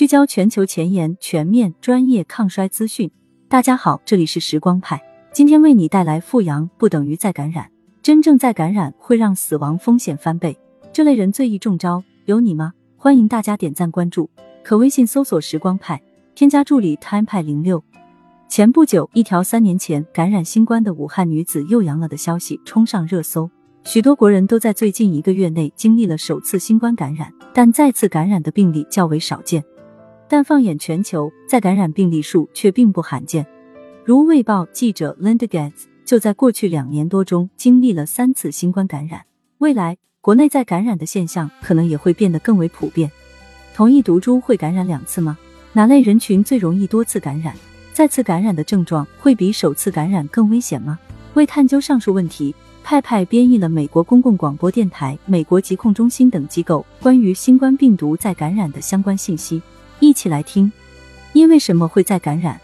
聚焦全球前沿、全面、专业抗衰资讯。大家好，这里是时光派，今天为你带来复阳不等于再感染，真正再感染会让死亡风险翻倍，这类人最易中招，有你吗？欢迎大家点赞关注，可微信搜索时光派，添加助理 time 派零六。前不久，一条三年前感染新冠的武汉女子又阳了的消息冲上热搜。许多国人都在最近一个月内经历了首次新冠感染，但再次感染的病例较为少见。但放眼全球，再感染病例数却并不罕见。如《卫报》记者 Linda Gates 就在过去两年多中经历了三次新冠感染。未来，国内再感染的现象可能也会变得更为普遍。同一毒株会感染两次吗？哪类人群最容易多次感染？再次感染的症状会比首次感染更危险吗？为探究上述问题。派派编译了美国公共广播电台、美国疾控中心等机构关于新冠病毒再感染的相关信息，一起来听。因为什么会再感染？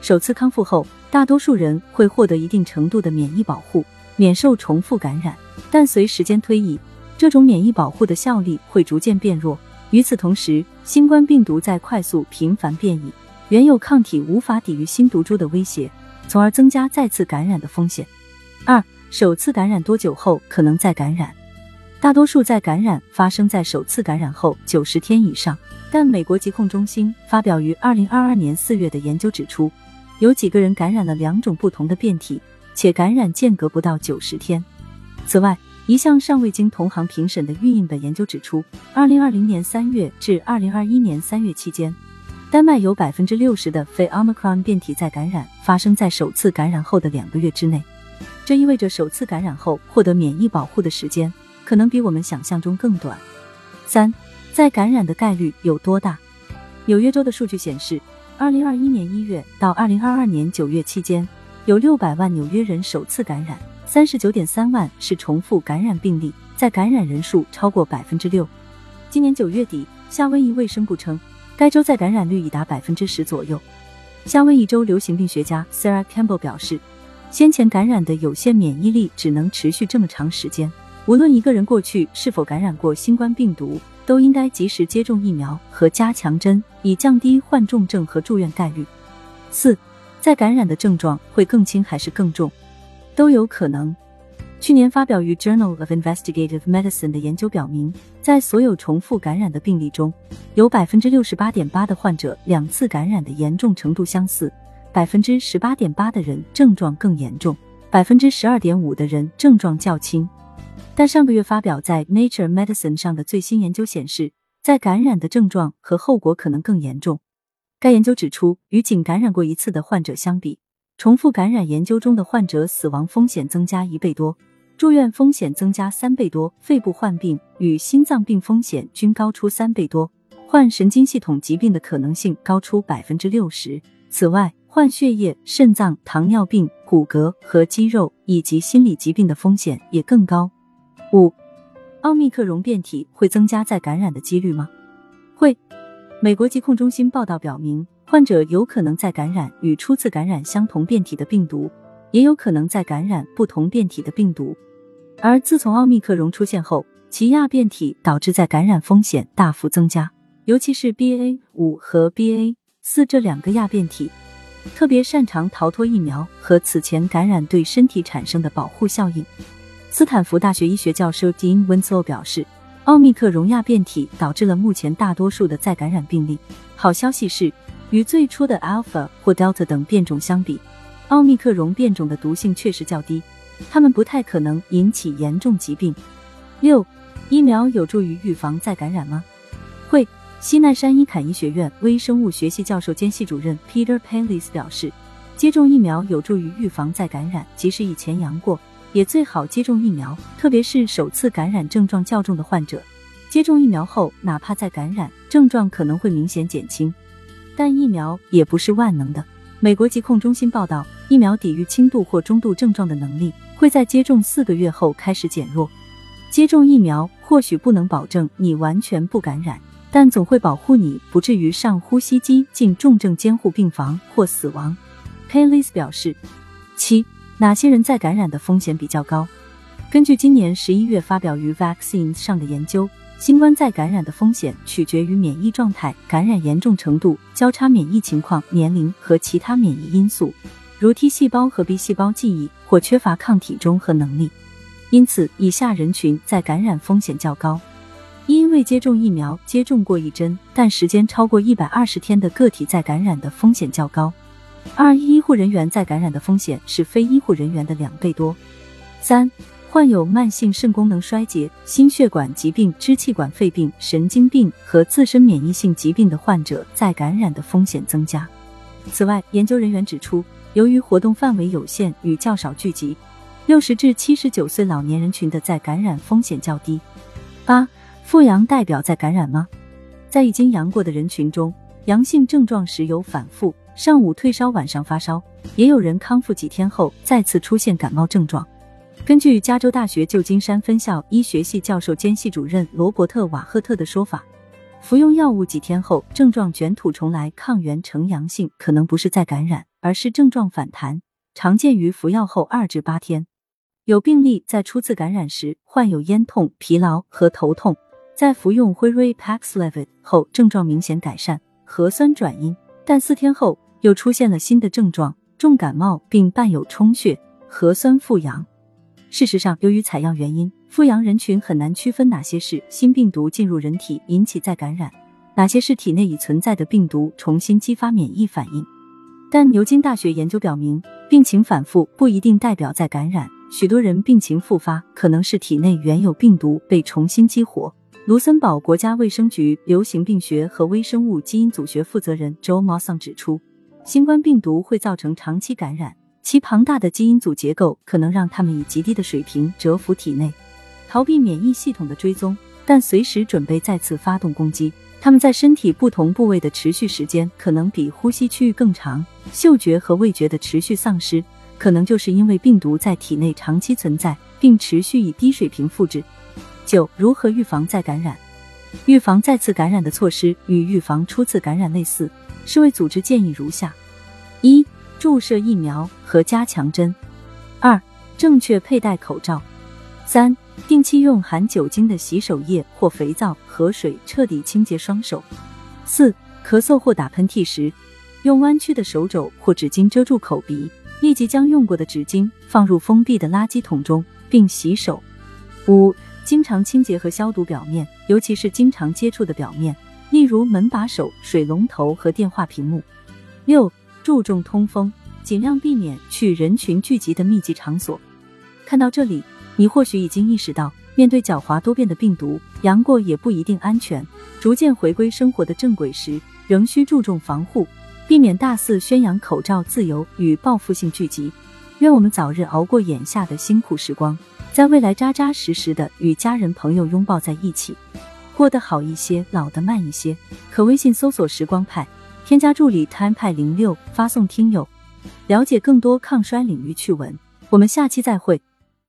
首次康复后，大多数人会获得一定程度的免疫保护，免受重复感染。但随时间推移，这种免疫保护的效力会逐渐变弱。与此同时，新冠病毒在快速频繁变异，原有抗体无法抵御新毒株的威胁，从而增加再次感染的风险。二。首次感染多久后可能再感染？大多数在感染发生在首次感染后九十天以上。但美国疾控中心发表于二零二二年四月的研究指出，有几个人感染了两种不同的变体，且感染间隔不到九十天。此外，一项尚未经同行评审的预印本研究指出，二零二零年三月至二零二一年三月期间，丹麦有百分之六十的非奥密克戎变体在感染发生在首次感染后的两个月之内。这意味着首次感染后获得免疫保护的时间可能比我们想象中更短。三，再感染的概率有多大？纽约州的数据显示，二零二一年一月到二零二二年九月期间，有六百万纽约人首次感染，三十九点三万是重复感染病例，在感染人数超过百分之六。今年九月底，夏威夷卫生部称，该州在感染率已达百分之十左右。夏威夷州流行病学家 Sarah Campbell 表示。先前感染的有限免疫力只能持续这么长时间。无论一个人过去是否感染过新冠病毒，都应该及时接种疫苗和加强针，以降低患重症和住院概率。四，再感染的症状会更轻还是更重？都有可能。去年发表于《Journal of Investigative Medicine》的研究表明，在所有重复感染的病例中，有百分之六十八点八的患者两次感染的严重程度相似。百分之十八点八的人症状更严重，百分之十二点五的人症状较轻。但上个月发表在《Nature Medicine》上的最新研究显示，在感染的症状和后果可能更严重。该研究指出，与仅感染过一次的患者相比，重复感染研究中的患者死亡风险增加一倍多，住院风险增加三倍多，肺部患病与心脏病风险均高出三倍多，患神经系统疾病的可能性高出百分之六十。此外，患血液、肾脏、糖尿病、骨骼和肌肉以及心理疾病的风险也更高。五，奥密克戎变体会增加再感染的几率吗？会。美国疾控中心报道表明，患者有可能再感染与初次感染相同变体的病毒，也有可能再感染不同变体的病毒。而自从奥密克戎出现后，其亚变体导致再感染风险大幅增加，尤其是 BA 五和 BA 四这两个亚变体。特别擅长逃脱疫苗和此前感染对身体产生的保护效应。斯坦福大学医学教授 Dean Winslow 表示，奥密克戎亚变体导致了目前大多数的再感染病例。好消息是，与最初的 Alpha 或 Delta 等变种相比，奥密克戎变种的毒性确实较低，它们不太可能引起严重疾病。六，疫苗有助于预防再感染吗？会。西奈山伊坎医学院微生物学系教授兼系主任 Peter Pallis 表示，接种疫苗有助于预防再感染，即使以前阳过，也最好接种疫苗，特别是首次感染症状较重的患者。接种疫苗后，哪怕再感染，症状可能会明显减轻，但疫苗也不是万能的。美国疾控中心报道，疫苗抵御轻度或中度症状的能力会在接种四个月后开始减弱。接种疫苗或许不能保证你完全不感染。但总会保护你不至于上呼吸机进重症监护病房或死亡，Palis 表示。七，哪些人在感染的风险比较高？根据今年十一月发表于 Vaccines 上的研究，新冠再感染的风险取决于免疫状态、感染严重程度、交叉免疫情况、年龄和其他免疫因素，如 T 细胞和 B 细胞记忆或缺乏抗体中和能力。因此，以下人群在感染风险较高：因未接种疫苗、接种过一针但时间超过一百二十天的个体在感染的风险较高；二、医护人员再感染的风险是非医护人员的两倍多；三。患有慢性肾功能衰竭、心血管疾病、支气管肺病、神经病和自身免疫性疾病的患者再感染的风险增加。此外，研究人员指出，由于活动范围有限与较少聚集，六十至七十九岁老年人群的再感染风险较低。八、复阳代表再感染吗？在已经阳过的人群中，阳性症状时有反复，上午退烧，晚上发烧，也有人康复几天后再次出现感冒症状。根据加州大学旧金山分校医学系教授兼系主任罗伯特·瓦赫特的说法，服用药物几天后症状卷土重来，抗原呈阳性，可能不是再感染，而是症状反弹，常见于服药后二至八天。有病例在初次感染时患有咽痛、疲劳和头痛，在服用辉瑞 Paxlovid 后症状明显改善，核酸转阴，但四天后又出现了新的症状，重感冒并伴有充血，核酸复阳。事实上，由于采样原因，复阳人群很难区分哪些是新病毒进入人体引起再感染，哪些是体内已存在的病毒重新激发免疫反应。但牛津大学研究表明，病情反复不一定代表再感染，许多人病情复发可能是体内原有病毒被重新激活。卢森堡国家卫生局流行病学和微生物基因组学负责人 Joe Mossong 指出，新冠病毒会造成长期感染。其庞大的基因组结构可能让他们以极低的水平蛰伏体内，逃避免疫系统的追踪，但随时准备再次发动攻击。他们在身体不同部位的持续时间可能比呼吸区域更长，嗅觉和味觉的持续丧失，可能就是因为病毒在体内长期存在并持续以低水平复制。九、如何预防再感染？预防再次感染的措施与预防初次感染类似，世卫组织建议如下：一。注射疫苗和加强针。二、正确佩戴口罩。三、定期用含酒精的洗手液或肥皂和水彻底清洁双手。四、咳嗽或打喷嚏时，用弯曲的手肘或纸巾遮住口鼻，立即将用过的纸巾放入封闭的垃圾桶中，并洗手。五、经常清洁和消毒表面，尤其是经常接触的表面，例如门把手、水龙头和电话屏幕。六。注重通风，尽量避免去人群聚集的密集场所。看到这里，你或许已经意识到，面对狡猾多变的病毒，阳过也不一定安全。逐渐回归生活的正轨时，仍需注重防护，避免大肆宣扬口罩自由与报复性聚集。愿我们早日熬过眼下的辛苦时光，在未来扎扎实实的与家人朋友拥抱在一起，过得好一些，老得慢一些。可微信搜索“时光派”。添加助理 time 派零六，发送听友，了解更多抗衰领域趣闻。我们下期再会。